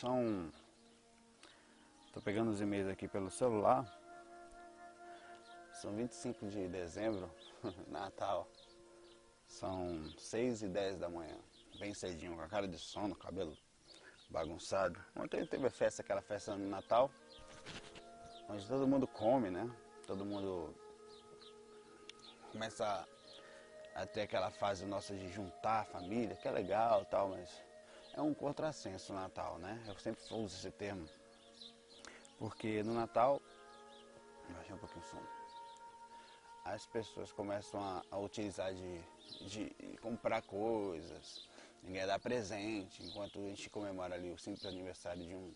São... Estou pegando os e-mails aqui pelo celular. São 25 de dezembro, Natal. São 6 e 10 da manhã, bem cedinho, com a cara de sono, cabelo bagunçado. Ontem teve a festa, aquela festa no Natal, onde todo mundo come, né? Todo mundo começa a, ter aquela fase nossa de juntar a família, que é legal tal, mas é um contrassenso o Natal, né? Eu sempre uso esse termo. Porque no Natal, baixei um pouquinho o som, as pessoas começam a, a utilizar de, de comprar coisas, ninguém dá presente, enquanto a gente comemora ali o simples aniversário de um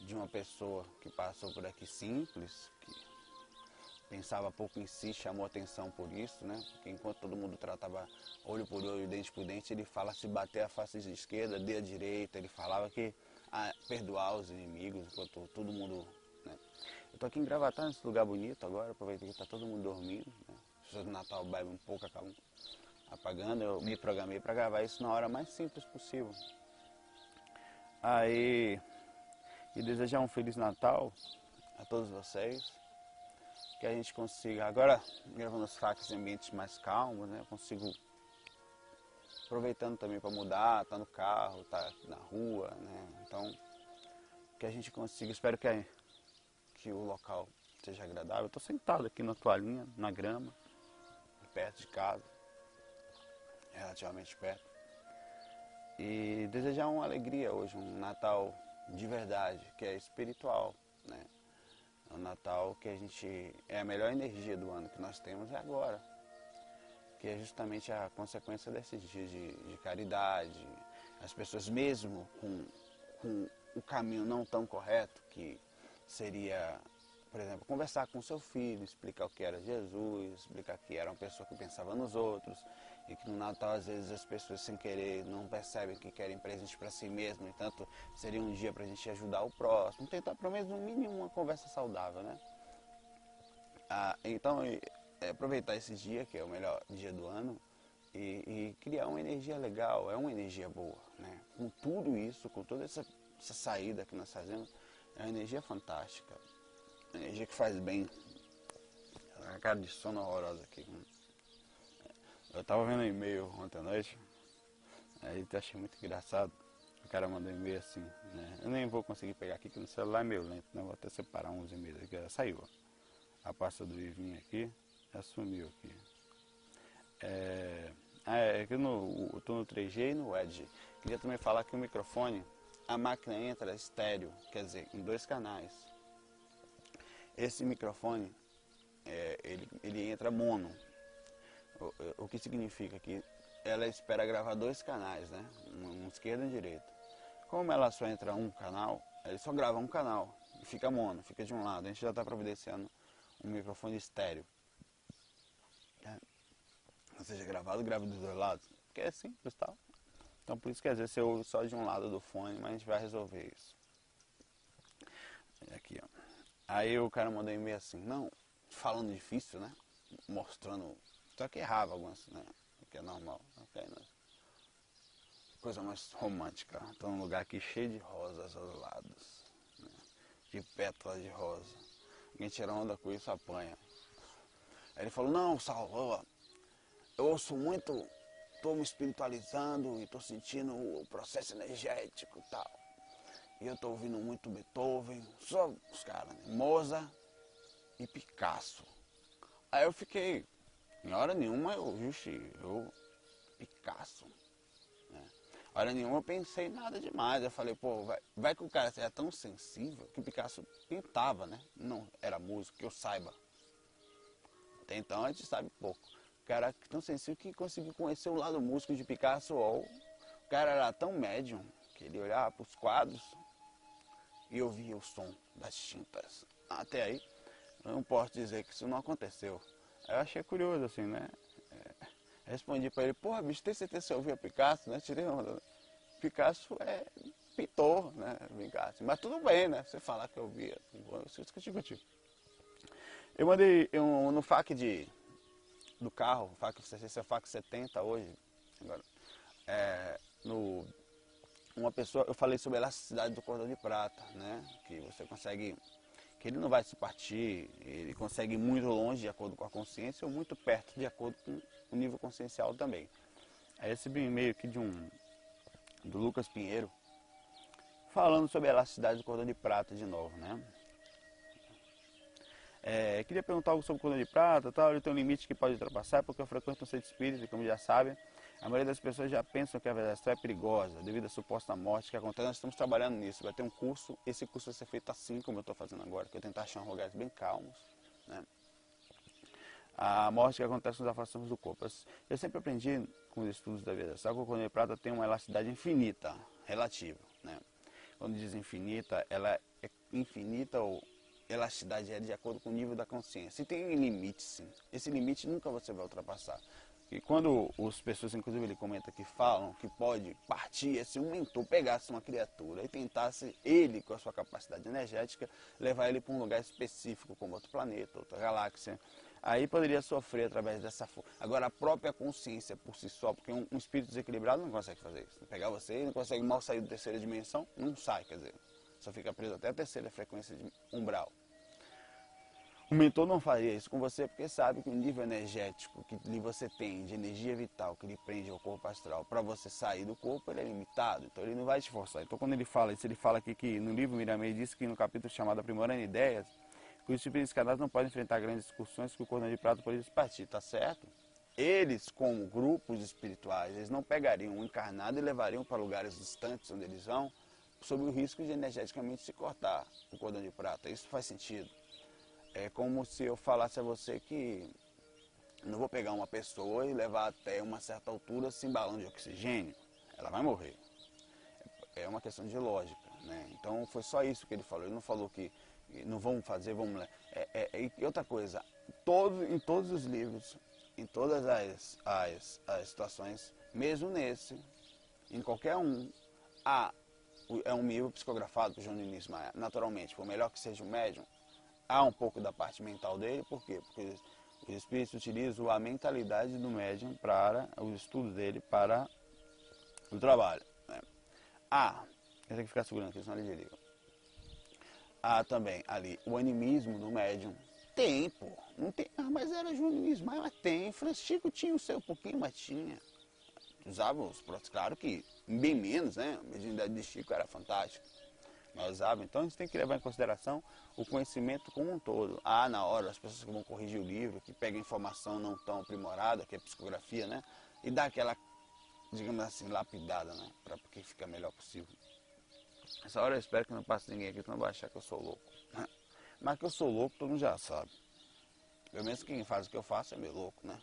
de uma pessoa que passou por aqui simples, que pensava pouco em si, chamou atenção por isso, né? Porque enquanto todo mundo tratava olho por olho, dente por dente, ele fala se bater a face esquerda, dê a direita, ele falava que ah, perdoar os inimigos, enquanto todo mundo. Né? Eu tô aqui em Gravatá, nesse lugar bonito agora, aproveitei que tá todo mundo dormindo, né? Do Natal bebem um pouco, acabam apagando, eu me programei para gravar isso na hora mais simples possível. Aí, e desejar um Feliz Natal a todos vocês que a gente consiga, agora gravando os fax em ambientes mais calmos, né? Eu consigo aproveitando também para mudar, tá no carro, tá na rua, né? Então que a gente consiga, espero que, a, que o local seja agradável. Tô sentado aqui na toalhinha, na grama, perto de casa, relativamente perto. E desejar uma alegria hoje, um Natal de verdade, que é espiritual, né? O Natal que a gente é a melhor energia do ano que nós temos é agora, que é justamente a consequência desses dias de, de caridade, as pessoas mesmo com, com o caminho não tão correto, que seria, por exemplo, conversar com seu filho, explicar o que era Jesus, explicar que era uma pessoa que pensava nos outros, e que no Natal às vezes as pessoas sem querer não percebem que querem presente para si mesmo, entanto seria um dia para a gente ajudar o próximo, tentar pelo menos no mínimo uma conversa saudável, né? Ah, então é, aproveitar esse dia que é o melhor dia do ano e, e, criar uma energia legal, é uma energia boa, né? Com tudo isso, com toda essa, essa saída que nós fazemos, é uma energia fantástica, uma energia que faz bem. A cara de sono horrorosa aqui. Eu tava vendo um e-mail ontem à noite, aí eu achei muito engraçado. O cara mandou um e-mail assim, né? Eu nem vou conseguir pegar aqui, que no celular é meio lento, né? Vou até separar uns e-mails aqui. Saiu, ó. A pasta do Ivinho aqui, já sumiu aqui. É... Ah, é que no, eu tô no 3G e no Edge. Queria também falar que o microfone, a máquina entra estéreo, quer dizer, em dois canais. Esse microfone, é, ele, ele entra mono, o, o que significa que ela espera gravar dois canais, né? Um, um esquerdo e um direito. Como ela só entra um canal, ele só grava um canal e fica mono, fica de um lado. A gente já está providenciando um microfone estéreo. É. Ou seja, gravado, grava dos dois lados. Que é simples tal. Então por isso que às vezes você ouve só de um lado do fone, mas a gente vai resolver isso. Aqui, ó. Aí o cara mandou um e-mail assim, não, falando difícil, né? Mostrando só que errava algumas, né? O que é normal. Né? Coisa mais romântica. Estou num lugar aqui cheio de rosas aos lados. Né? De pétalas de rosa. Quem tira onda com isso apanha. Aí ele falou, não, Salvador, eu ouço muito, estou me espiritualizando e estou sentindo o processo energético e tal. E eu estou ouvindo muito Beethoven, só os caras, né? Mozart e Picasso. Aí eu fiquei, em hora nenhuma eu, vixe, eu, Picasso. Né? Hora nenhuma eu pensei nada demais. Eu falei, pô, vai, vai que o cara seja tão sensível que o Picasso pintava, né? Não era músico, que eu saiba. Até então a gente sabe pouco. O cara tão sensível que conseguiu conhecer o lado músico de Picasso. Ou o cara era tão médium que ele olhava para os quadros e ouvia o som das tintas. Até aí, eu não posso dizer que isso não aconteceu. Eu achei curioso, assim, né? Respondi para ele, porra, bicho, tem certeza que você ouvia Picasso, né? Tirei. Picasso é pintor, né? Picasso. Mas tudo bem, né? Você falar que eu ouvia, eu discutir contigo. Eu mandei eu, no FAC de, do carro, FAC, não sei se é FAC 70 hoje, agora, é, no, uma pessoa, eu falei sobre a elasticidade do cordão de prata, né? Que você consegue que ele não vai se partir, ele consegue ir muito longe de acordo com a consciência ou muito perto de acordo com o nível consciencial também. Aí recebi um e-mail aqui de um do Lucas Pinheiro falando sobre a elasticidade do cordão de prata de novo, né? É, queria perguntar algo sobre o cordão de prata, tal, ele tem um limite que pode ultrapassar, porque eu frequento um centro espírita, como já sabem, a maioria das pessoas já pensam que a verdade é perigosa devido à suposta morte que acontece. Nós estamos trabalhando nisso. Vai ter um curso. Esse curso vai ser feito assim como eu estou fazendo agora, que eu tentar achar lugares bem calmos. Né? A morte que acontece nos afastamos do corpo. Eu sempre aprendi com os estudos da astral que o de prata tem uma elasticidade infinita, relativa. Né? Quando diz infinita, ela é infinita ou elasticidade é de acordo com o nível da consciência. E tem limite, sim. Esse limite nunca você vai ultrapassar. E quando as pessoas, inclusive ele comenta que falam que pode partir, se um mentor pegasse uma criatura e tentasse ele, com a sua capacidade energética, levar ele para um lugar específico, como outro planeta, outra galáxia, aí poderia sofrer através dessa força. Agora, a própria consciência por si só, porque um, espírito desequilibrado não consegue fazer isso. Pegar você, não consegue mal sair da terceira dimensão, não sai, quer dizer, só fica preso até a terceira frequência de umbral. O mentor não faria isso com você porque sabe que o nível energético que você tem de energia vital que lhe prende ao corpo astral para você sair do corpo ele é limitado, então ele não vai te forçar. Então quando ele fala isso, ele fala aqui que no livro Miramei diz que no capítulo chamado Aprimorando Ideias, que os espíritos encarnados não podem enfrentar grandes discussões que o cordão de prata pode partir, tá certo? Eles, como grupos espirituais, eles não pegariam um encarnado e levariam para lugares distantes onde eles vão, sob o risco de energeticamente se cortar o cordão de prata. Isso faz sentido. É como se eu falasse a você que não vou pegar uma pessoa e levar até uma certa altura sem balão de oxigênio. Ela vai morrer. É uma questão de lógica. Né? Então foi só isso que ele falou. Ele não falou que não vamos fazer, vamos ler. É, é, e outra coisa, todo, em todos os livros, em todas as, as, as situações, mesmo nesse, em qualquer um, há, é um livro psicografado por João Diniz Maia, naturalmente, por melhor que seja o médium, há um pouco da parte mental dele, por quê? Porque os espíritos utilizam a mentalidade do médium para os estudos dele para o trabalho. Né? Há, tem que ficar segurando aqui, senão ele desliga. Há também ali o animismo do médium. Tem, pô. Não tem, ah, mas era junismo, mas tem. Francisco tinha o seu pouquinho, mas tinha. Usava os próprios, claro que bem menos, né? A mediunidade de Chico era fantástica Então a gente tem que levar em consideração o conhecimento como um todo. Ah, na hora, as pessoas que vão corrigir o livro, que pegam informação não tão aprimorada, que é psicografia, né? E dá aquela, digamos assim, lapidada, né? Para que fique melhor possível. Essa hora eu espero que não passe ninguém aqui, não vai achar que eu sou louco. Mas que eu sou louco, todo mundo já sabe. Pelo menos quem faz o que eu faço é meio louco, né?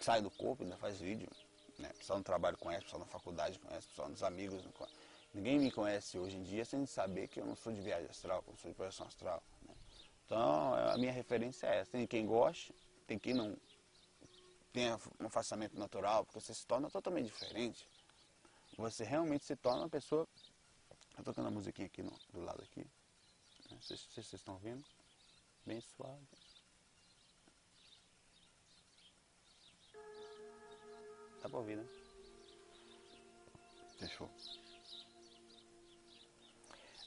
Sai do corpo, ainda faz vídeo. Né? Pessoal no trabalho conhece, pessoal na faculdade conhece, pessoal nos amigos conhece. Ninguém me conhece hoje em dia sem saber que eu não sou de viagem astral, que eu sou de projeção astral. Né? Então, a minha referência é essa. Tem quem goste, tem quem não tenha um afastamento natural, porque você se torna totalmente diferente. Você realmente se torna uma pessoa... Estou tocando a musiquinha aqui no, do lado aqui. Não sei se vocês estão ouvindo. Bem suave. Dá pra ouvir, né? Fechou.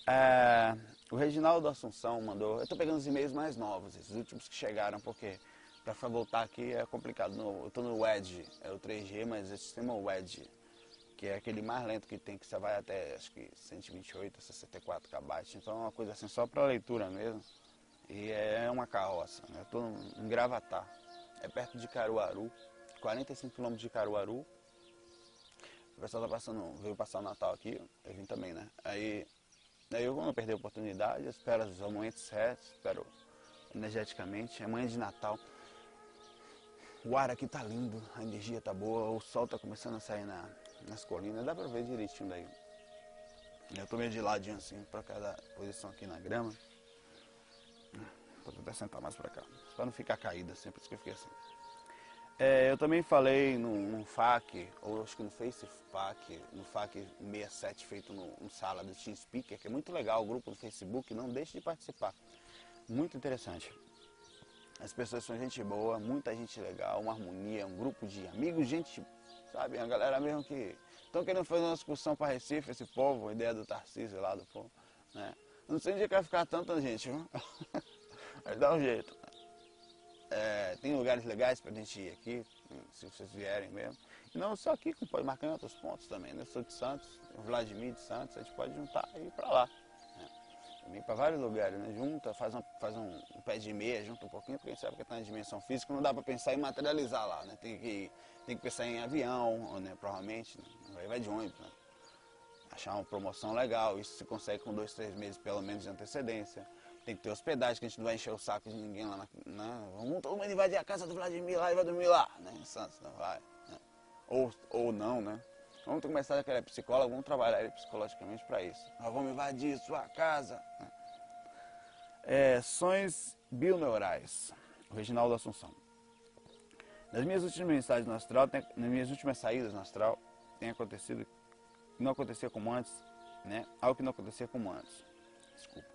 É, o Reginaldo Assunção mandou. Eu estou pegando os e-mails mais novos, esses últimos que chegaram, porque para voltar aqui é complicado. No, eu estou no WED, é o 3G, mas esse sistema WED, que é aquele mais lento que tem, que você vai até acho que 128, 64 KB. Então é uma coisa assim só para leitura mesmo. E é uma carroça. Né? Eu estou em Gravatar, é perto de Caruaru, 45 km de Caruaru. O pessoal tá passando, veio passar o Natal aqui, eu vim também, né? Aí, eu não perder a oportunidade, espero os momentos certos, espero energeticamente. Amanhã de Natal. O ar aqui tá lindo, a energia tá boa, o sol tá começando a sair na, nas colinas, dá pra ver direitinho daí. Eu tô meio de ladinho assim, pra cada posição aqui na grama. Vou tentar sentar mais pra cá, pra não ficar caída assim, por isso que eu fiquei assim. É, eu também falei no FAQ, ou acho que no FaceFAQ, no FAQ 67 feito no, no sala do Team Speaker, que é muito legal, o grupo do Facebook, não deixe de participar. Muito interessante. As pessoas são gente boa, muita gente legal, uma harmonia, um grupo de amigos, gente, sabe, a galera mesmo que estão querendo fazer uma excursão para Recife, esse povo, a ideia do Tarcísio lá do povo, né? Não sei onde é que vai ficar tanta gente, viu? Mas dá um jeito. É, tem lugares legais para a gente ir aqui, se vocês vierem mesmo. E não só aqui, como pode marcar em outros pontos também. Né? Eu sou de Santos, Vladimir de Santos, a gente pode juntar e ir para lá. Né? Também para vários lugares, né? Junta, faz, um, faz um, um, pé de meia, junta um pouquinho, porque a gente sabe que está na dimensão física, não dá para pensar em materializar lá, né? Tem que, tem que pensar em avião, né? provavelmente, né? vai de ônibus, né? Achar uma promoção legal, isso se consegue com dois, três meses pelo menos de antecedência tem que ter hospedagem, que a gente não vai encher o saco de ninguém lá na. Né? Vamos todo mundo invadir a casa do Vladimir lá e vai dormir lá, né? Em Santos, não vai. Né? Ou, ou não, né? Vamos começar a querer psicólogo, vamos trabalhar ele psicologicamente para isso. Nós vamos invadir sua casa. Né? É, sonhos bioneurais. Reginaldo Assunção. Nas minhas últimas mensagens no astral, tem, nas minhas últimas saídas no astral, tem acontecido, não acontecia como antes, né? Algo que não acontecia como antes. Desculpa.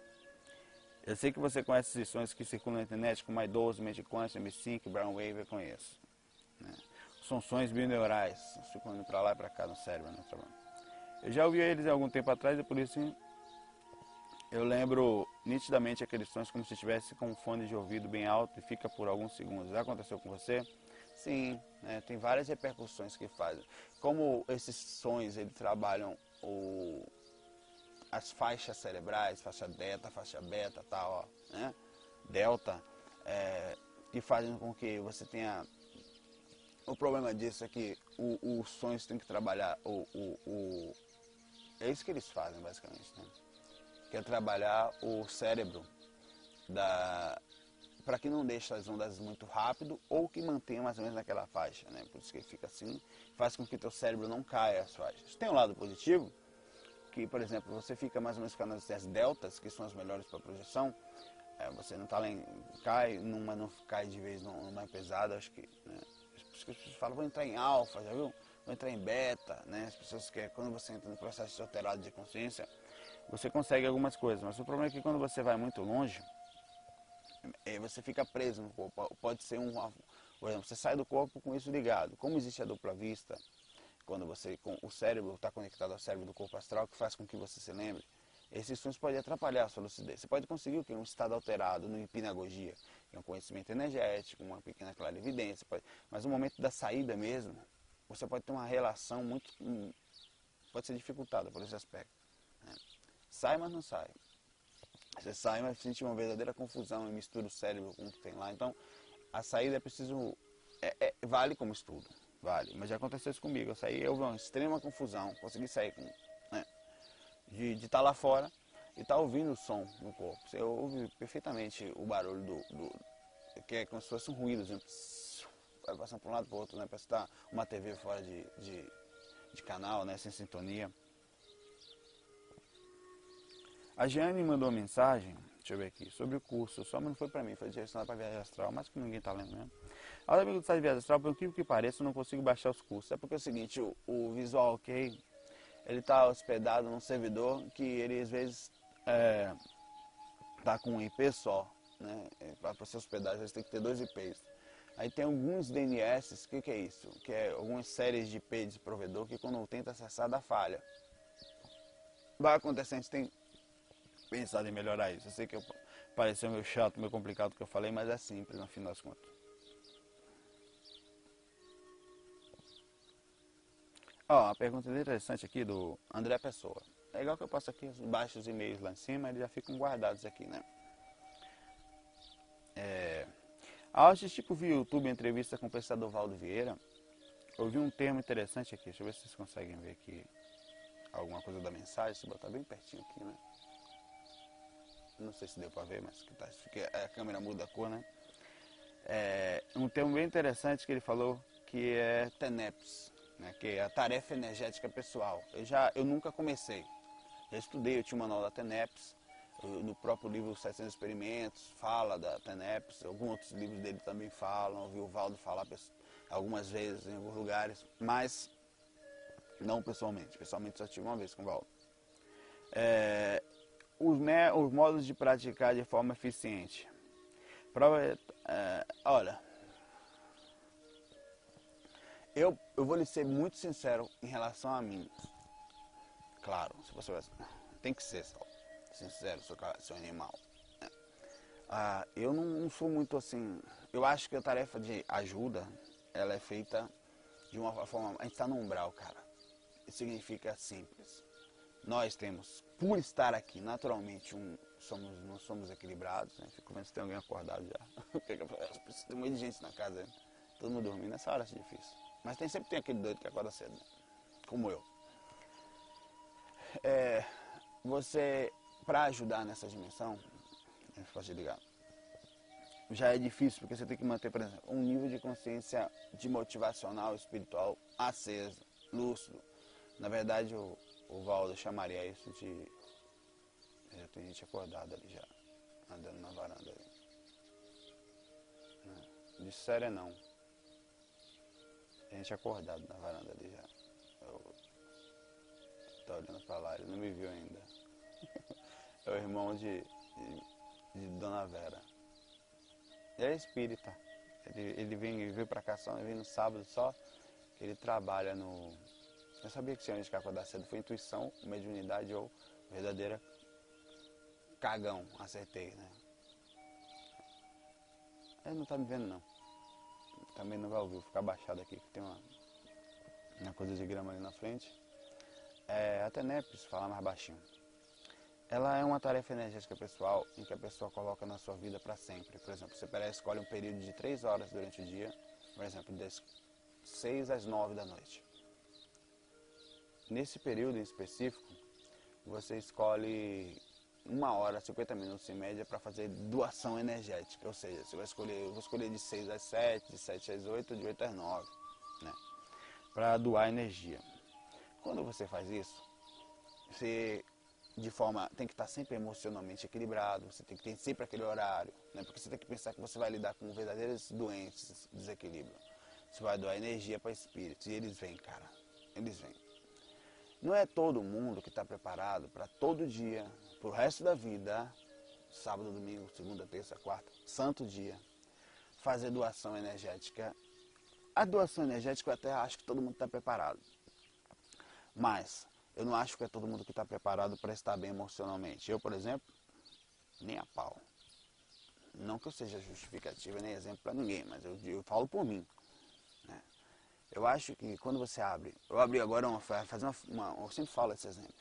Eu sei que você conhece esses sons que circulam na internet, como iDose, Mediquant, M5, Brown Wave, eu conheço. Né? São sons bineurais, circulando para lá e para cá no cérebro. Né? Eu já ouvi eles há algum tempo atrás e por isso eu lembro nitidamente aqueles sons como se estivesse com um fone de ouvido bem alto e fica por alguns segundos. Já aconteceu com você? Sim, né? tem várias repercussões que fazem. Como esses sons eles trabalham o, as faixas cerebrais, faixa delta, faixa beta, tal, ó, né? delta, é, que fazem com que você tenha. O problema disso é que os sonhos tem que trabalhar o, o, o, É isso que eles fazem basicamente, né? Que é trabalhar o cérebro da para que não deixe as ondas muito rápido ou que mantenha mais ou menos naquela faixa, né? Por isso que fica assim, faz com que teu cérebro não caia as faixas. Tem um lado positivo, que, por exemplo, você fica mais ou menos com as deltas, que são as melhores para projeção, é, você não está lá em, cai numa, não cai de vez numa pesada, acho que, né? As pessoas falam, vou entrar em alfa, já viu? Vou entrar em beta, né? As pessoas querem, quando você entra no processo alterado de consciência, você consegue algumas coisas, mas o problema é que quando você vai muito longe, é, você fica preso no corpo. Pode ser um, por exemplo, você sai do corpo com isso ligado. Como existe a dupla vista, quando você o cérebro está conectado ao cérebro do corpo astral, que faz com que você se lembre, esses sonhos podem atrapalhar a sua lucidez. Você pode conseguir o que? Um estado alterado no hipnagogia, que é um conhecimento energético, uma pequena clarividência, pode... mas no momento da saída mesmo, você pode ter uma relação muito. Hum, pode ser dificultada por esse aspecto. Né? Sai, mas não sai. Você sai, mas sente uma verdadeira confusão e mistura o cérebro com o que tem lá. Então, a saída é preciso. É, é, vale como estudo. Vale, mas já aconteceu isso comigo. Eu saí, houve uma extrema confusão. Consegui sair com, né, de estar tá lá fora e estar tá ouvindo o som no corpo. Você ouve perfeitamente o barulho do, do que é como se fosse um ruído, assim, vai passando para um lado para o outro, né? Parece estar tá uma TV fora de, de, de canal, né? Sem sintonia. A Jeane mandou uma mensagem, deixa eu ver aqui, sobre o curso. Só não foi para mim, foi direcionado para viagem astral, mas que ninguém está lendo mesmo. Aos amigos do site Viagem Astral, por incrível que pareça, eu não consigo baixar os cursos. É porque é o seguinte, o, o Visual OK, ele está hospedado num servidor que ele às vezes é, tá com um IP só. Né? É, para hospedado, às vezes tem que ter dois IPs. Aí tem alguns DNS, o que, que é isso? Que é algumas séries de IP de provedor que quando tenta acessar dá falha. Vai acontecer, a gente tem pensado em melhorar isso. Eu sei que pareceu meio chato, meio complicado o que eu falei, mas é simples no fim das contas. Ó, uma pergunta interessante aqui do André Pessoa. É igual que eu passo aqui, os e-mails lá em cima, eles já ficam guardados aqui, né? É... Ao assistir por via YouTube a entrevista com o pensador Valdo Vieira, eu vi um termo interessante aqui, deixa eu ver se vocês conseguem ver aqui alguma coisa da mensagem, se botar bem pertinho aqui, né? Não sei se deu para ver, mas que tá, a câmera muda a cor, né? É, um termo bem interessante que ele falou que é TENEPS, né? que é a tarefa energética pessoal. Eu, já, eu nunca comecei, já estudei, eu tinha o manual da TENEPS, no próprio livro 700 Experimentos fala da TENEPS, alguns outros livros dele também falam, ouvi o Valdo falar algumas vezes em alguns lugares, mas não pessoalmente. Pessoalmente só tive uma vez com o Valdo. É, os, os, modos de praticar de forma eficiente. Prova, é, olha, eu, eu vou lhe ser muito sincero em relação a mim. Claro, se você vai, tem que ser sincero, seu, seu animal. Né? Ah, eu não, não sou muito assim. Eu acho que a tarefa de ajuda ela é feita de uma forma. A gente está no umbral, cara. Isso significa simples. Nós temos, por estar aqui naturalmente, um, somos, não somos equilibrados, né? Fico vendo se tem alguém acordado já. tem muita gente na casa, né? todo mundo dormindo. Nessa hora é difícil. Mas tem, sempre tem aquele doido que acorda cedo, né? como eu. É, você, para ajudar nessa dimensão, é fácil de ligar já é difícil, porque você tem que manter, por exemplo, um nível de consciência de motivacional espiritual aceso, lúcido. Na verdade, o, o Valdo chamaria isso de. Já tem gente acordada ali já, andando na varanda ali. De sério não. Tem gente acordada na varanda ali já. Eu, tá olhando pra lá, ele não me viu ainda. é o irmão de, de, de Dona Vera. Ele é espírita. Ele, ele vem, veio pra cá só, ele vem no sábado só. Ele trabalha no. Eu sabia que tinha gente que acordar cedo. Foi intuição, mediunidade ou verdadeira cagão. Acertei, né? Ele não tá me vendo não. Também não vai ouvir, vou ficar baixado aqui, que tem uma, uma coisa de grama ali na frente. É, até Nepes falar mais baixinho. Ela é uma tarefa energética pessoal em que a pessoa coloca na sua vida para sempre. Por exemplo, você escolhe um período de três horas durante o dia, por exemplo, das 6 às 9 da noite. Nesse período em específico, você escolhe uma hora, 50 minutos em média para fazer doação energética. Ou seja, você vai escolher, eu vou escolher de 6 às 7, de 7 às 8, de 8 às 9, né? Para doar energia. Quando você faz isso, você de forma tem que estar sempre emocionalmente equilibrado, você tem que ter sempre aquele horário, né? Porque você tem que pensar que você vai lidar com verdadeiros doentes, desequilíbrio. Você vai doar energia para espíritos e eles vêm, cara. Eles vêm. Não é todo mundo que está preparado para todo dia, para o resto da vida, sábado, domingo, segunda, terça, quarta, santo dia, fazer doação energética. A doação energética eu até acho que todo mundo está preparado. Mas eu não acho que é todo mundo que está preparado para estar bem emocionalmente. Eu, por exemplo, nem a pau. Não que eu seja justificativa nem exemplo para ninguém, mas eu, eu, falo por mim. Eu acho que quando você abre, eu abri agora uma, fazer uma, uma eu sempre falo esse exemplo.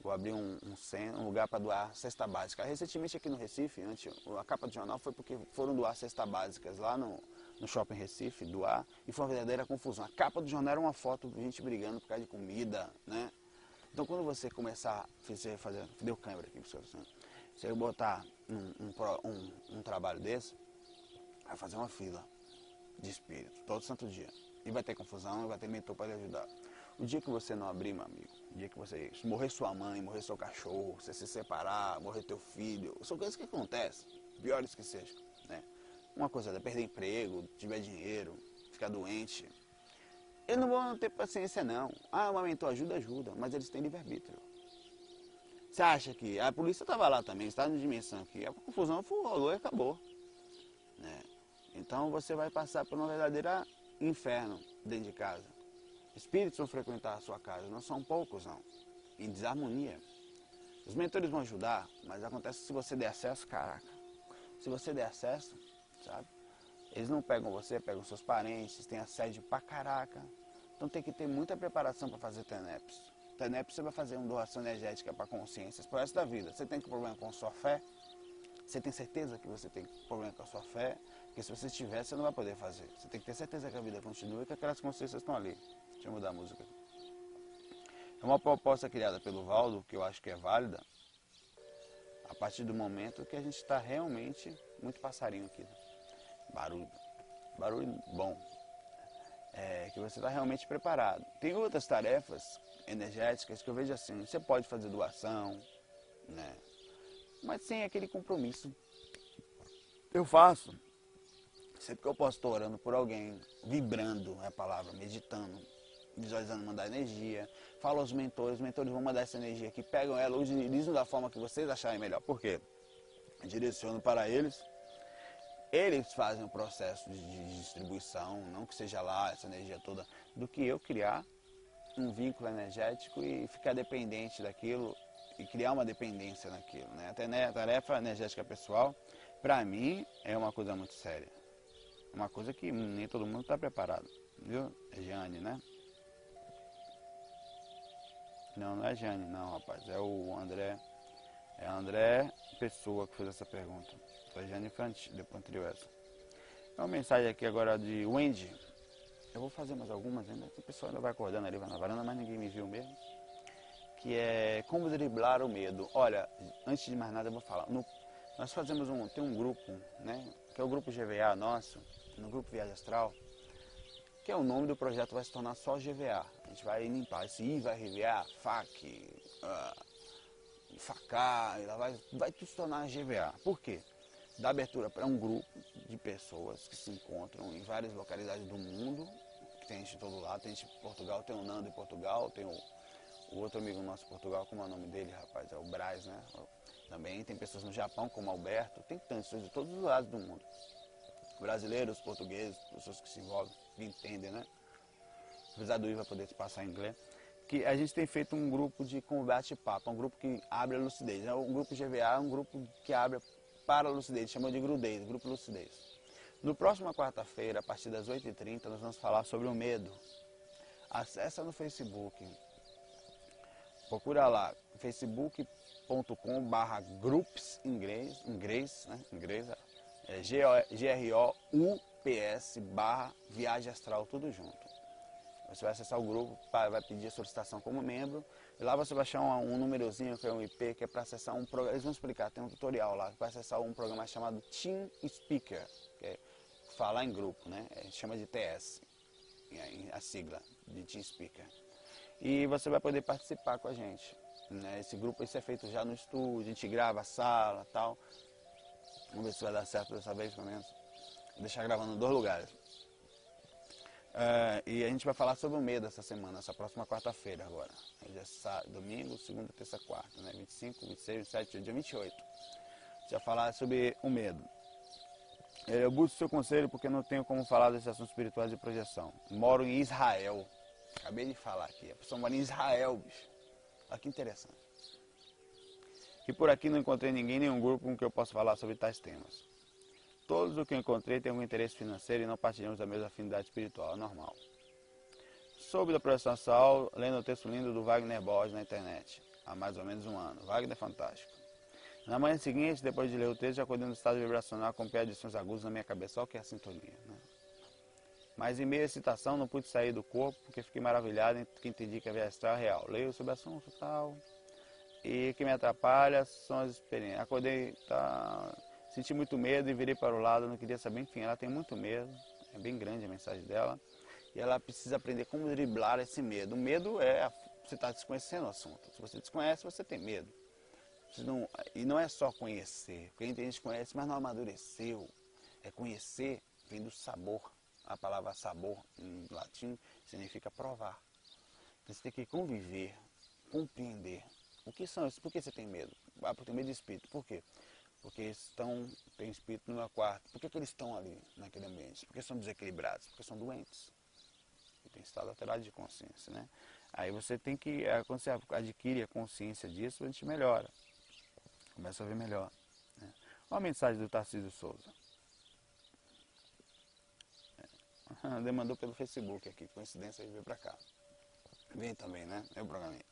Vou abrir um, um, um lugar para doar cesta básica. Recentemente aqui no Recife, antes, a capa do jornal foi porque foram doar cestas básicas lá no, no shopping Recife, doar, e foi uma verdadeira confusão. A capa do jornal era uma foto de gente brigando por causa de comida, né? Então quando você começar a fazer, fazer deu câmera aqui professor, você botar um, um, um trabalho desse, vai fazer uma fila de espírito todo santo dia. E vai ter confusão, vai ter mentor para lhe ajudar. O dia que você não abrir, meu amigo, o dia que você morrer sua mãe, morrer seu cachorro, você se separar, morrer teu filho, são coisas que acontecem, piores que sejam, né? Uma coisa é perder emprego, tiver dinheiro, ficar doente, eles não vão ter paciência não. Ah, o mentor ajuda, ajuda, mas eles têm livre-arbítrio. Você acha que a polícia estava lá também, está na dimensão aqui, a confusão rolou e acabou. Né? Então você vai passar por um verdadeiro inferno dentro de casa. Espíritos vão frequentar a sua casa, não são poucos não, em desarmonia. Os mentores vão ajudar, mas acontece se você der acesso, caraca. Se você der acesso, sabe? Eles não pegam você, pegam seus parentes, tem assédio pra caraca. Então tem que ter muita preparação para fazer TENEPS. TENEPS você vai fazer uma doação energética para consciências pro resto da vida. Você tem problema com sua fé? Você tem certeza que você tem problema com a sua fé? Porque se você tiver, você não vai poder fazer. Você tem que ter certeza que a vida continua e que aquelas consciências estão ali. Deixa eu mudar a música. É uma proposta criada pelo Valdo, que eu acho que é válida, a partir do momento que a gente está realmente muito passarinho aqui. Né? Barulho. Barulho bom. É, que você está realmente preparado. Tem outras tarefas energéticas que eu vejo assim, você pode fazer doação, né? Mas sem aquele compromisso. Eu faço. Sempre que eu posso estou orando por alguém, vibrando é a palavra, meditando, visualizando mandar energia. Falo aos mentores, os mentores vão mandar essa energia aqui, pegam ela, utilizam da forma que vocês acharem melhor. Por quê? Direciono para eles. Eles fazem o processo de distribuição, não que seja lá essa energia toda, do que eu criar um vínculo energético e ficar dependente daquilo e criar uma dependência naquilo. Né? Até a tarefa energética pessoal, para mim, é uma coisa muito séria. Uma coisa que nem todo mundo está preparado. Viu? É Jane, né? Não, não é Jane, não, rapaz. É o André. É André Pessoa que fez essa pergunta. Foi Jane Infantil, depois anterior essa. É uma mensagem aqui agora de Wendy. Eu vou fazer mais algumas ainda. O pessoal ainda vai acordando ali, vai na varanda, mas ninguém me viu mesmo. Que é como driblar o medo. Olha, antes de mais nada eu vou falar. No, nós fazemos um, tem um grupo, né? Que é o grupo GVA nosso, no grupo Viagem Astral que é o nome do projeto vai se tornar só GVA. A gente vai limpar esse I, vai RVA, FAC, uh, FACA, ela vai, vai se tornar GVA. Por quê? Dá abertura para um grupo de pessoas que se encontram em várias localidades do mundo, que tem gente de todo lado, tem gente em Portugal, tem o Nando em Portugal, tem o, o outro amigo nosso em Portugal, como é o nome dele, rapaz? É o Braz, né? Também tem pessoas no Japão, como Alberto, tem tantos de todos os lados do mundo brasileiros, portugueses, pessoas que se envolvem, que entendem, né? Apesar do Iva poder te passar em inglês. Que a gente tem feito um grupo de combate papo, um grupo que abre a lucidez. Né? O grupo GVA é um grupo que abre para a lucidez, chama de Grudez, Grupo Lucidez. No próximo quarta-feira, a partir das 8h30, nós vamos falar sobre o medo. Acesse no Facebook. Procura lá, facebook.com barra groups inglês, inglês, né? Inglês, é G-R-O-U-P-S barra Viagem Astral, tudo junto. Você vai acessar o grupo, vai pedir a solicitação como membro, e lá você vai achar um, um númerozinho que é um IP, que é para acessar um programa, eles vão explicar, tem um tutorial lá, vai acessar um programa chamado Team Speaker, que é falar em grupo, né? A gente chama de TS, a sigla de Team Speaker. E você vai poder participar com a gente. Né? Esse grupo isso é feito já no estúdio, a gente grava a sala tal. Vamos ver se vai dar certo dessa vez, pelo menos. Vou deixar gravando em dois lugares. É, e a gente vai falar sobre o medo essa semana, essa próxima quarta-feira agora. Hoje é domingo, segunda, terça, quarta, né? 25, 26, 27, dia 28. A gente vai falar sobre o medo. Eu busco seu conselho porque não tenho como falar desses assuntos espirituais de projeção. Moro em Israel. Acabei de falar aqui. A pessoa mora em Israel, bicho. Olha que interessante. E por aqui não encontrei ninguém, nenhum grupo com que eu possa falar sobre tais temas. Todos os que eu encontrei têm algum interesse financeiro e não partilhamos da mesma afinidade espiritual, é normal. Soube da projeção astral lendo o texto lindo do Wagner Borges na internet, há mais ou menos um ano. Wagner é fantástico. Na manhã seguinte, depois de ler o texto, acordei no estado vibracional com pé de sons agudos na minha cabeça, olha que é a sintonia. Né? Mas em meio à excitação não pude sair do corpo porque fiquei maravilhado em que entendi que a via astral real. Leio sobre assunto tal, e o que me atrapalha são as experiências. Acordei, tá, senti muito medo e virei para o lado, não queria saber. Enfim, ela tem muito medo, é bem grande a mensagem dela. E ela precisa aprender como driblar esse medo. O medo é você estar tá desconhecendo o assunto. Se você desconhece, você tem medo. Você não, e não é só conhecer, porque a gente conhece, mas não amadureceu. É conhecer, vem do sabor. A palavra sabor em latim significa provar. Então, você tem que conviver, compreender, o que são? Por que você tem medo? Ah, porque tem medo de espírito. Por quê? Porque estão, tem espírito no meu quarto. Por que, que eles estão ali, naquele ambiente? Porque são desequilibrados? Porque são doentes. E tem estado alterado de consciência, né? Aí você tem que, é, quando você adquire a consciência disso, a gente melhora. Começa a ver melhor. Né? Olha a mensagem do Tarcísio Souza. É. Demandou pelo Facebook aqui, coincidência, ele veio pra cá. Vem também, né? Eu programei.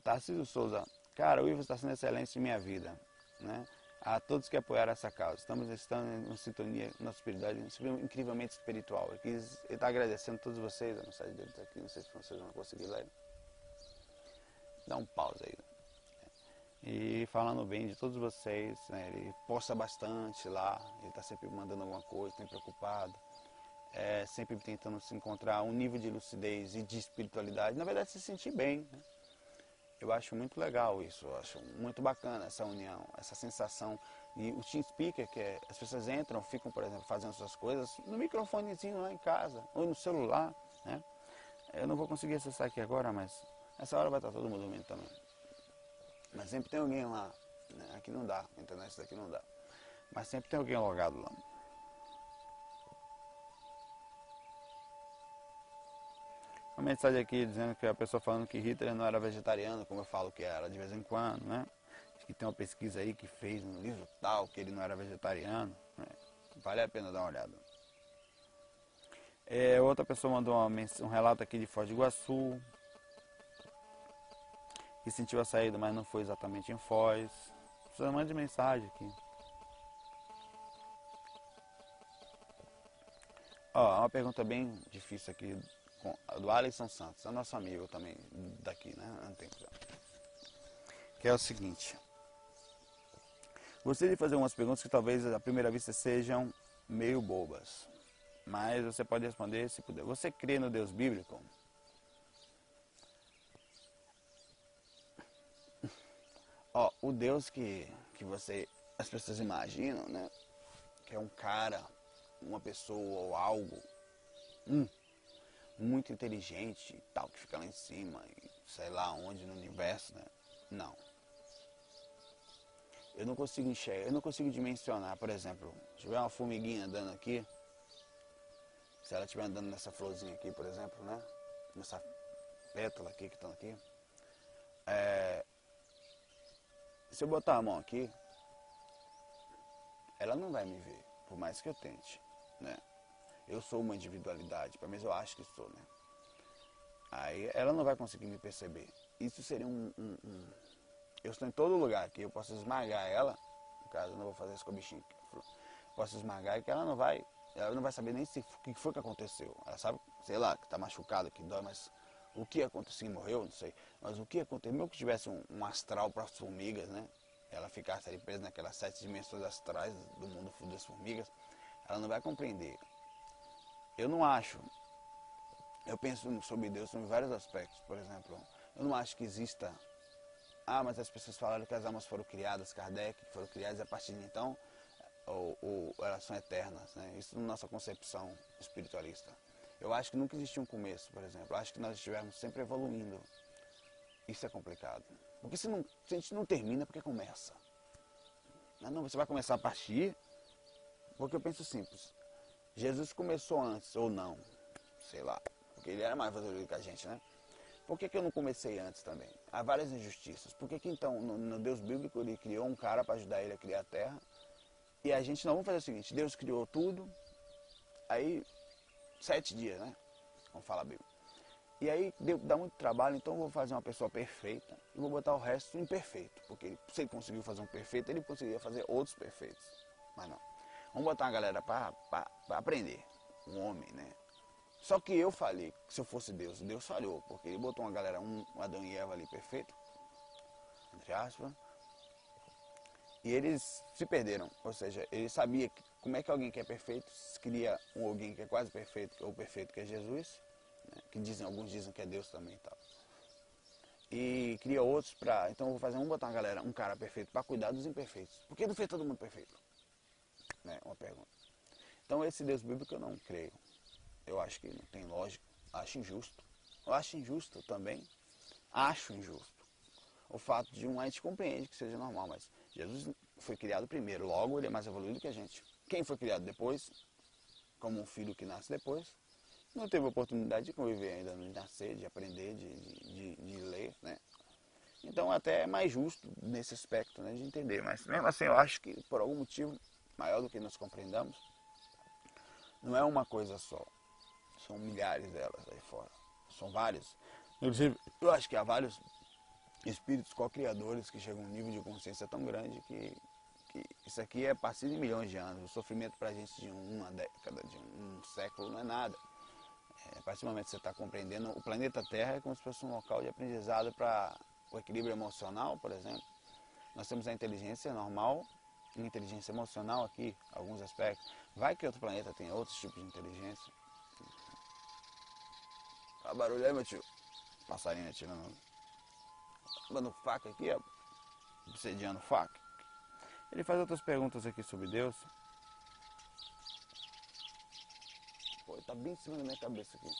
Tarcísio Souza, cara, o Ivo está sendo excelente em minha vida. Né? a todos que apoiaram essa causa. Estamos estando em sintonia, nossa espiritualidade incrivelmente espiritual. Eu quis estar agradecendo a todos vocês, a mensagem deles aqui, não sei se vocês vão conseguir ler. Dá um pause aí. E falando bem de todos vocês, né, ele posta bastante lá, ele está sempre mandando alguma coisa, sempre preocupado, é, sempre tentando se encontrar um nível de lucidez e de espiritualidade, na verdade se sentir bem. Né? Eu acho muito legal isso, eu acho muito bacana essa união, essa sensação. E o Team Speaker, que é, as pessoas entram, ficam, por exemplo, fazendo suas coisas no microfonezinho lá em casa, ou no celular, né? Eu não vou conseguir acessar aqui agora, mas essa hora vai estar todo mundo dormindo também. Mas sempre tem alguém lá. Né? Aqui não dá, a internet daqui não dá. Mas sempre tem alguém logado lá. Uma mensagem aqui dizendo que a pessoa falando que Hitler não era vegetariano, como eu falo que era de vez em quando, né? Acho que tem uma pesquisa aí que fez no livro tal que ele não era vegetariano. Né? Vale a pena dar uma olhada. É, outra pessoa mandou uma, um relato aqui de Foz do Iguaçu, que sentiu a saída, mas não foi exatamente em Foz. Você mande mensagem aqui. Ó, uma pergunta bem difícil aqui do Alisson Santos, é nosso amigo também daqui, né? Há um tempo já. Que é o seguinte. Gostaria de fazer umas perguntas que talvez à primeira vista sejam meio bobas. Mas você pode responder se puder. Você crê no Deus bíblico? Ó, o Deus que, que você, as pessoas imaginam, né? Que é um cara, uma pessoa ou algo. Hum, muito inteligente e tal, que fica lá em cima, e sei lá onde no universo, né? Não. Eu não consigo enxergar, eu não consigo dimensionar, por exemplo, se tiver uma formiguinha andando aqui, se ela estiver andando nessa florzinha aqui, por exemplo, né? Nessa pétala aqui que estão aqui. É, se eu botar a mão aqui, ela não vai me ver, por mais que eu tente, né? Eu sou uma individualidade, pelo menos eu acho que sou, né? Aí ela não vai conseguir me perceber. Isso seria um, um, um... Eu estou em todo lugar aqui, eu posso esmagar ela, no caso eu não vou fazer isso com o bichinho, posso esmagar que ela não vai, ela não vai saber nem se o que foi que aconteceu. Ela sabe, sei lá, que está machucada, que dói, mas o que aconteceu, morreu, não sei. Mas o que aconteceu, mesmo que tivesse um, um astral para as formigas, né? Ela ficasse ali presa naquelas sete dimensões astrais do mundo das formigas, ela não vai compreender eu não acho. Eu penso sobre Deus em vários aspectos. Por exemplo, eu não acho que exista. Ah, mas as pessoas falaram que as almas foram criadas, Kardec, foram criadas a partir de então, ou, ou elas são eternas. Né? Isso na nossa concepção espiritualista. Eu acho que nunca existiu um começo, por exemplo. Eu acho que nós estivemos sempre evoluindo. Isso é complicado. Porque se, não, se a gente não termina, porque começa. Não, você vai começar a partir. Porque eu penso simples. Jesus começou antes ou não, sei lá, porque ele era mais evoluído que a gente, né? Por que, que eu não comecei antes também? Há várias injustiças. Por que, que então, no, no Deus bíblico, ele criou um cara para ajudar ele a criar a terra? E a gente não, vamos fazer o seguinte: Deus criou tudo, aí, sete dias, né? Vamos falar a Bíblia. E aí deu, dá muito trabalho, então eu vou fazer uma pessoa perfeita e vou botar o resto imperfeito. Porque se ele conseguiu fazer um perfeito, ele conseguiria fazer outros perfeitos. Mas não. Vamos botar uma galera para aprender. Um homem, né? Só que eu falei que se eu fosse Deus, Deus falhou, porque ele botou uma galera, um Adão e Eva ali perfeito, entre aspas, e eles se perderam. Ou seja, ele sabia que, como é que alguém que é perfeito cria um alguém que é quase perfeito, ou perfeito que é Jesus, né? que dizem, alguns dizem que é Deus também e tal. E cria outros para. Então eu vou fazer um botar uma galera, um cara perfeito para cuidar dos imperfeitos. Por que não fez todo mundo perfeito? Né? Uma pergunta. Então esse Deus bíblico eu não creio. Eu acho que não tem lógica. Acho injusto. Eu acho injusto também. Acho injusto. O fato de um a gente compreende que seja normal, mas Jesus foi criado primeiro, logo ele é mais evoluído que a gente. Quem foi criado depois, como um filho que nasce depois, não teve oportunidade de conviver ainda, de nascer, de aprender, de, de, de, ler, né? Então até é mais justo nesse aspecto, né, de entender. Mas mesmo assim eu acho que por algum motivo maior do que nós compreendamos, não é uma coisa só. São milhares delas aí fora. São várias. Inclusive, eu acho que há vários espíritos co-criadores que chegam a um nível de consciência tão grande que, isso aqui é parecido de milhões de anos. O sofrimento para a gente de uma década, de um século, não é nada. É, a partir do momento que você está compreendendo, o planeta Terra é como se fosse um local de aprendizado para o equilíbrio emocional, por exemplo. Nós temos a inteligência normal inteligência emocional aqui, alguns aspectos. Vai que outro planeta tem outros tipos de inteligência. O barulho aí, meu tio. Passarinho atirando. Dando faca aqui, ó. Obsediando faca. Ele faz outras perguntas aqui sobre Deus. Pô, tá bem em cima da minha cabeça aqui.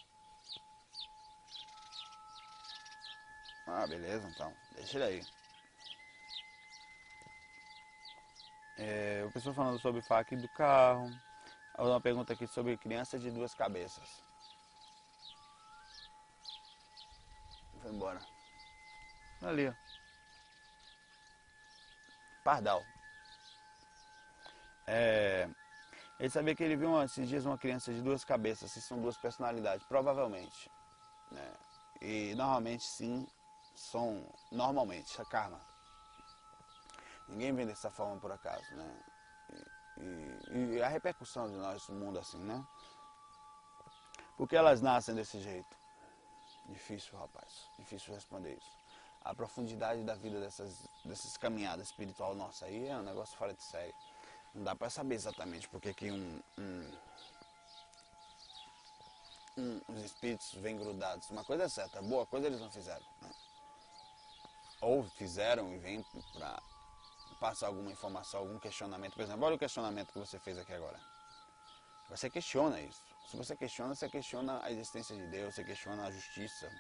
Ah, beleza, então. Deixa ele aí. É, o pessoal falando sobre faca do carro. Uma pergunta aqui sobre criança de duas cabeças. Foi embora. Ali, ó. Pardal. É, ele sabia que ele viu esses dias uma criança de duas cabeças, se são duas personalidades, provavelmente. Né? E normalmente sim, são normalmente, a karma. Ninguém vem dessa forma por acaso, né? E, e, e a repercussão de nós no mundo assim, né? Porque elas nascem desse jeito? Difícil, rapaz. Difícil responder isso. A profundidade da vida dessas, dessas caminhadas espiritual nossa aí é um negócio fora de série. Não dá para saber exatamente porque que um, um, um, os espíritos vêm grudados. Uma coisa é certa, boa coisa eles não fizeram. Né? Ou fizeram e vêm para passar alguma informação, algum questionamento. Por exemplo, olha o questionamento que você fez aqui agora. Você questiona isso. Se você questiona, você questiona a existência de Deus, você questiona a justiça.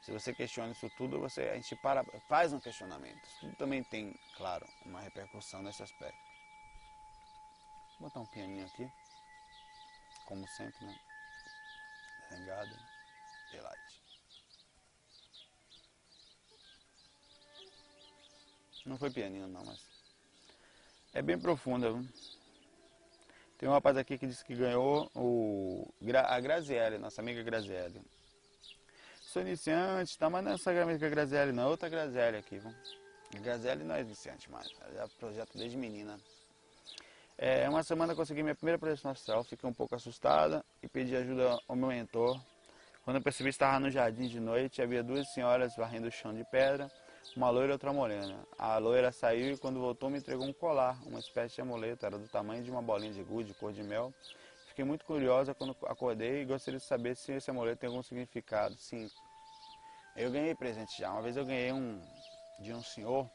Se você questiona isso tudo, você, a gente para, faz um questionamento. Isso tudo também tem, claro, uma repercussão nesse aspecto. Vou botar um pianinho aqui, como sempre, né? Rengado, delight. Não foi pianinho não, mas é bem profunda. Tem um rapaz aqui que disse que ganhou o, a Graziele, nossa amiga Graziele. Sou iniciante, tá? Mas não é essa amiga Graziele não, é outra Graziele aqui, viu? Graziele não é iniciante mais, é projeto desde menina. É, uma semana consegui minha primeira projeção astral, fiquei um pouco assustada e pedi ajuda ao meu mentor. Quando eu percebi que estava no jardim de noite, havia duas senhoras varrendo o chão de pedra, uma loira e outra morena. A loira saiu e quando voltou me entregou um colar, uma espécie de amuleto, era do tamanho de uma bolinha de gude, cor de mel. Fiquei muito curiosa quando acordei e gostaria de saber se esse amuleto tem algum significado. Sim, eu ganhei presente já. Uma vez eu ganhei um de um senhor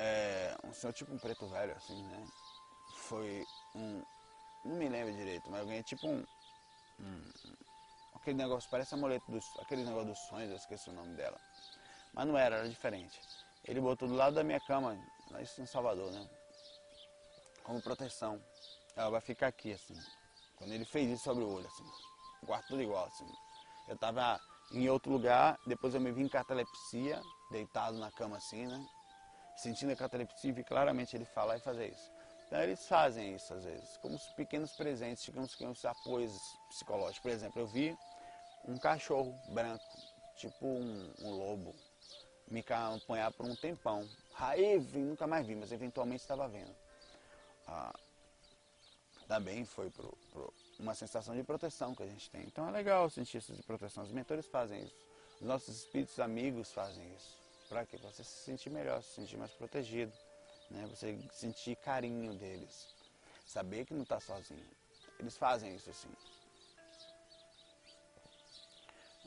é, um senhor tipo um preto velho, assim, né? Foi um. Não me lembro direito, mas eu ganhei tipo um. um aquele negócio, parece amuleto dos. Aquele negócio dos sonhos, eu esqueci o nome dela. Mas não era, era diferente. Ele botou do lado da minha cama, lá em Salvador, né? Como proteção. Ela vai ficar aqui, assim. Quando ele fez isso sobre o olho, assim. Quarto tudo igual, assim. Eu tava em outro lugar, depois eu me vi em catalepsia, deitado na cama assim, né? sentindo a catalepsia, e claramente ele falar e fazer isso. Então eles fazem isso às vezes, como pequenos presentes, digamos que uns apoios psicológicos. Por exemplo, eu vi um cachorro branco, tipo um, um lobo, me acompanhar por um tempão. Aí nunca mais vi, mas eventualmente estava vendo. Ah, também foi pro, pro uma sensação de proteção que a gente tem. Então é legal sentir isso de proteção. Os mentores fazem isso. Os nossos espíritos amigos fazem isso. Para? Pra você se sentir melhor, se sentir mais protegido, né? Você sentir carinho deles, saber que não está sozinho. Eles fazem isso assim.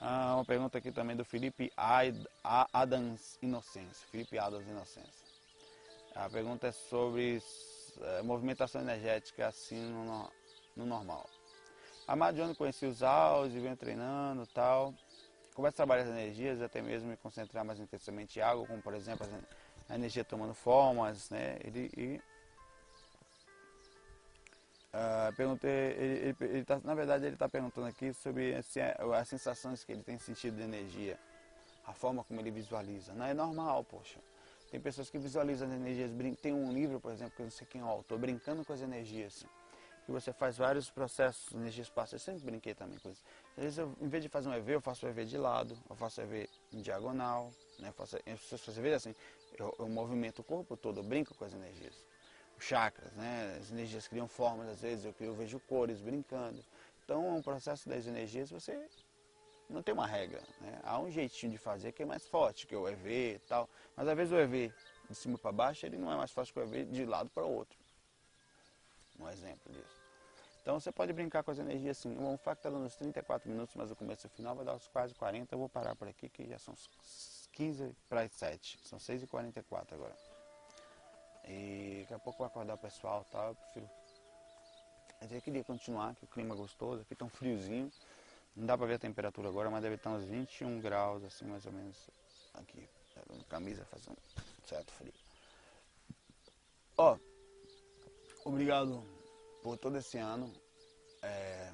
Ah, uma pergunta aqui também do Felipe Adams Inocência. Felipe Adams Inocência. A pergunta é sobre é, movimentação energética assim no, no normal. A Madione conhecia os áudios, vinha treinando tal. Começo a trabalhar as energias, até mesmo me concentrar mais intensamente em algo, como por exemplo a energia tomando formas, né? E, uh, perguntei, ele, ele, ele tá, na verdade ele está perguntando aqui sobre assim, as sensações que ele tem sentido de energia, a forma como ele visualiza. Não é normal, poxa. Tem pessoas que visualizam as energias, tem um livro, por exemplo, que eu não sei quem é autor, brincando com as energias que você faz vários processos de energia espacial. Eu sempre brinquei também com isso. Às vezes, eu, em vez de fazer um EV, eu faço o EV de lado, eu faço o EV em diagonal, né? Você vê assim, eu, eu movimento o corpo todo, eu brinco com as energias. Chakras, né? As energias criam formas, às vezes eu, eu vejo cores brincando. Então, é um processo das energias, você não tem uma regra, né? Há um jeitinho de fazer que é mais forte, que é o EV e tal. Mas às vezes o EV de cima para baixo, ele não é mais forte que o EV de lado para o outro. Um exemplo disso. Então você pode brincar com as energias assim. O fato está dando uns 34 minutos, mas o começo e o final vai dar uns quase 40. Eu vou parar por aqui, que já são 15 para as 7. São 6h44 agora. E daqui a pouco vou acordar o pessoal e tal. Eu prefiro. Eu queria continuar, que o clima é gostoso. Aqui tá um friozinho. Não dá para ver a temperatura agora, mas deve estar uns 21 graus, assim, mais ou menos. Aqui. Camisa faz um certo frio. Ó, obrigado por todo esse ano. É,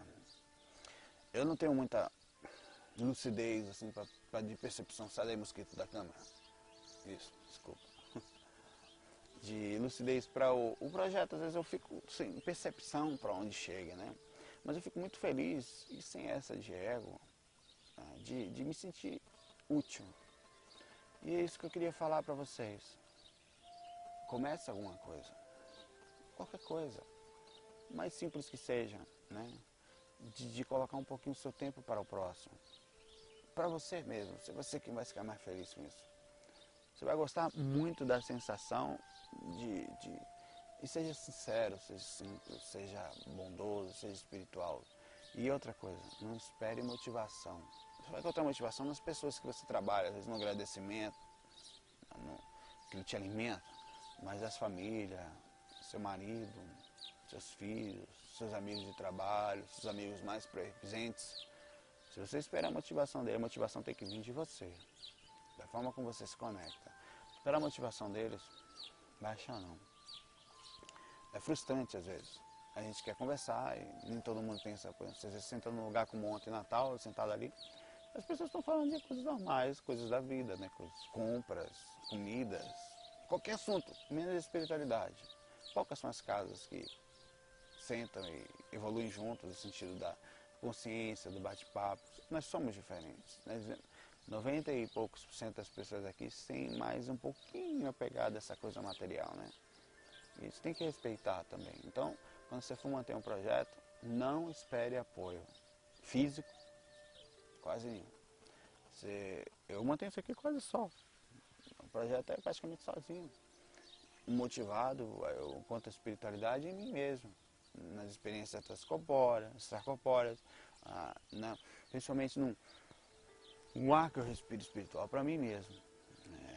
eu não tenho muita lucidez assim pra, pra de percepção. Sai daí, mosquito da câmera. Isso, desculpa. De lucidez para o, o projeto, às vezes eu fico sem percepção para onde chega, né? Mas eu fico muito feliz e sem essa de ego, né? de, de me sentir útil. E é isso que eu queria falar para vocês. Comece alguma coisa. Qualquer coisa mais simples que seja, né? De, de, colocar um pouquinho do seu tempo para o próximo. Para você mesmo, você que vai ficar mais feliz com isso. Você vai gostar muito da sensação de, de. E seja sincero, seja simples, seja bondoso, seja espiritual. E outra coisa, não espere motivação. Você vai encontrar motivação nas pessoas que você trabalha, às vezes no agradecimento, no, que te alimenta, mas das famílias, seu marido, seus filhos, seus amigos de trabalho, seus amigos mais presentes. Se você esperar a motivação dele, a motivação tem que vir de você, da forma como você se conecta. Esperar a motivação deles, baixa não. É frustrante às vezes. A gente quer conversar e nem todo mundo tem essa coisa. Você senta num lugar como ontem, Natal, sentado ali, as pessoas estão falando de coisas normais, coisas da vida, né? Coisas, compras, comidas, qualquer assunto, menos espiritualidade. Poucas são as casas que sentam e evoluem juntos no sentido da consciência, do bate-papo. Nós somos diferentes. Né? 90 e poucos por cento das pessoas aqui têm mais um pouquinho a essa coisa material, né? Isso tem que respeitar também. Então, quando você for manter um projeto, não espere apoio físico, quase nenhum. Você, eu mantenho isso aqui quase só. O projeto é praticamente sozinho. Motivado, eu conto a espiritualidade em mim mesmo nas experiências extracorpóreas, extracorpóreas ah, na, principalmente num, um ar que eu respiro espiritual para mim mesmo.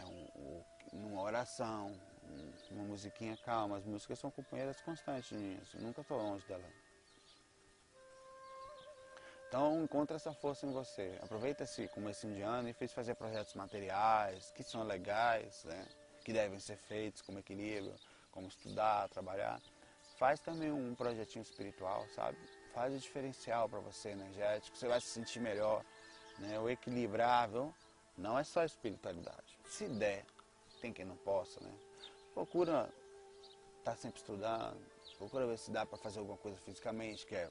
É um, um, numa oração, um, uma musiquinha calma. As músicas são companheiras constantes eu nunca estou longe dela. Então encontra essa força em você. Aproveita esse começo de ano e fez fazer projetos materiais que são legais, né? que devem ser feitos como equilíbrio, como estudar, trabalhar faz também um projetinho espiritual, sabe? Faz o diferencial para você energético, você vai se sentir melhor. Né? O equilibrável não é só espiritualidade. Se der, tem quem não possa, né? Procura estar tá sempre estudando, procura ver se dá para fazer alguma coisa fisicamente, que é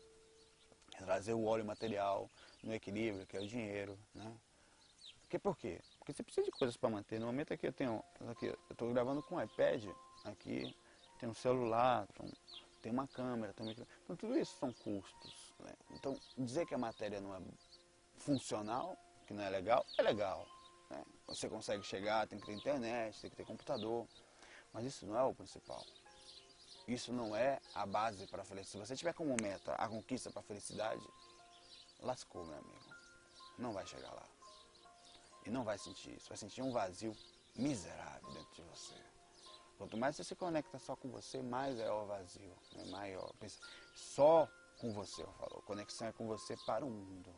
trazer o óleo material no equilíbrio, que é o dinheiro, né? Porque por quê? Porque você precisa de coisas para manter. No momento aqui eu tenho, aqui, eu estou gravando com um iPad aqui, tem um celular, tem uma câmera, tem então tudo isso são custos. Né? Então dizer que a matéria não é funcional, que não é legal, é legal. Né? Você consegue chegar, tem que ter internet, tem que ter computador, mas isso não é o principal. Isso não é a base para a felicidade. Se você tiver como meta a conquista para a felicidade, lascou, meu amigo. Não vai chegar lá. E não vai sentir isso. Vai sentir um vazio miserável dentro de você. Quanto mais você se conecta só com você, mais é o vazio, né? maior. Só com você, eu falo. Conexão é com você para o mundo.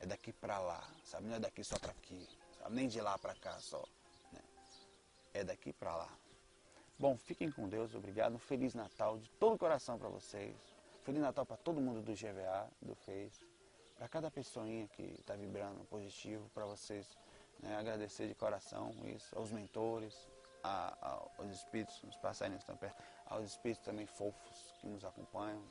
É daqui para lá, sabe? Não é daqui só para aqui, sabe? Nem de lá para cá só. Né? É daqui para lá. Bom, fiquem com Deus, obrigado. Um Feliz Natal de todo o coração para vocês. Feliz Natal para todo mundo do GVA, do Face. Para cada pessoinha que está vibrando positivo, para vocês né? agradecer de coração isso, aos mentores, a, a, aos espíritos, os passarinhos perto, aos espíritos também fofos que nos acompanham,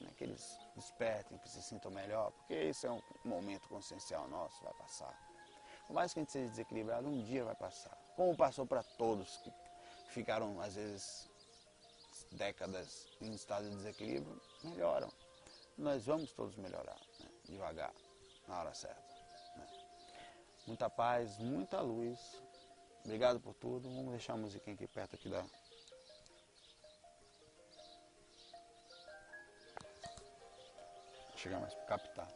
né, que eles despertem, que se sintam melhor, porque esse é um momento consciencial nosso, vai passar. Por mais que a gente seja desequilibrado, um dia vai passar. Como passou para todos que ficaram, às vezes, décadas em estado de desequilíbrio, melhoram. Nós vamos todos melhorar, né? devagar, na hora certa. Né? Muita paz, muita luz. Obrigado por tudo. Vamos deixar a musiquinha aqui perto aqui da. Chegar mais para captar.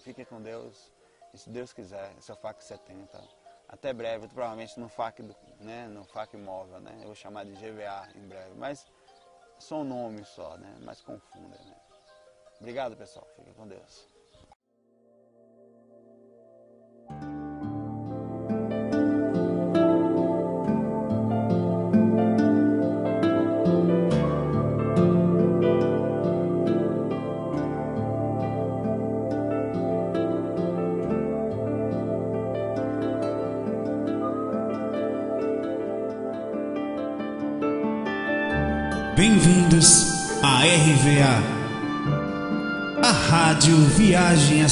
Fiquem com Deus. E se Deus quiser, esse é o FAC 70. Até breve, provavelmente no FAC, né, no FAC móvel, né? Eu vou chamar de GVA em breve. Mas são nomes só, né? Mas confundem, né? Obrigado, pessoal. Fiquem com Deus.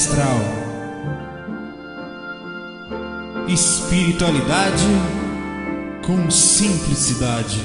Astral. Espiritualidade com simplicidade.